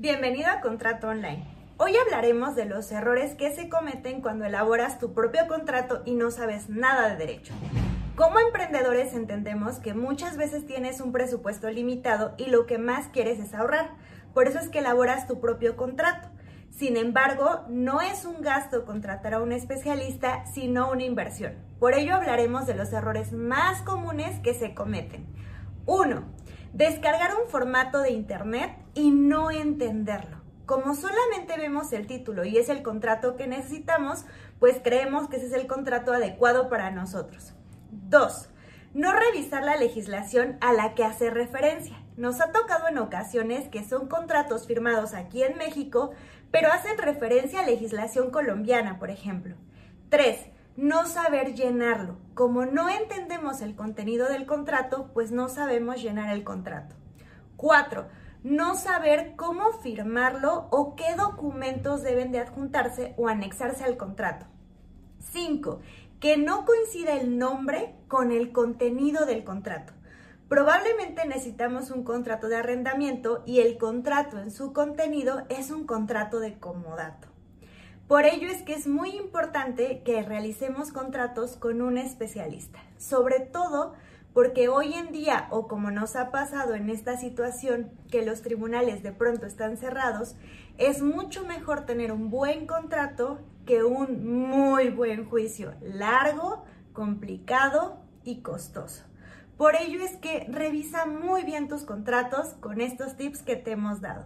Bienvenido a Contrato Online. Hoy hablaremos de los errores que se cometen cuando elaboras tu propio contrato y no sabes nada de derecho. Como emprendedores entendemos que muchas veces tienes un presupuesto limitado y lo que más quieres es ahorrar. Por eso es que elaboras tu propio contrato. Sin embargo, no es un gasto contratar a un especialista, sino una inversión. Por ello hablaremos de los errores más comunes que se cometen. 1. Descargar un formato de Internet y no entenderlo. Como solamente vemos el título y es el contrato que necesitamos, pues creemos que ese es el contrato adecuado para nosotros. 2. No revisar la legislación a la que hace referencia. Nos ha tocado en ocasiones que son contratos firmados aquí en México, pero hacen referencia a legislación colombiana, por ejemplo. 3 no saber llenarlo. Como no entendemos el contenido del contrato, pues no sabemos llenar el contrato. Cuatro, no saber cómo firmarlo o qué documentos deben de adjuntarse o anexarse al contrato. Cinco, que no coincida el nombre con el contenido del contrato. Probablemente necesitamos un contrato de arrendamiento y el contrato en su contenido es un contrato de comodato. Por ello es que es muy importante que realicemos contratos con un especialista, sobre todo porque hoy en día, o como nos ha pasado en esta situación, que los tribunales de pronto están cerrados, es mucho mejor tener un buen contrato que un muy buen juicio, largo, complicado y costoso. Por ello es que revisa muy bien tus contratos con estos tips que te hemos dado.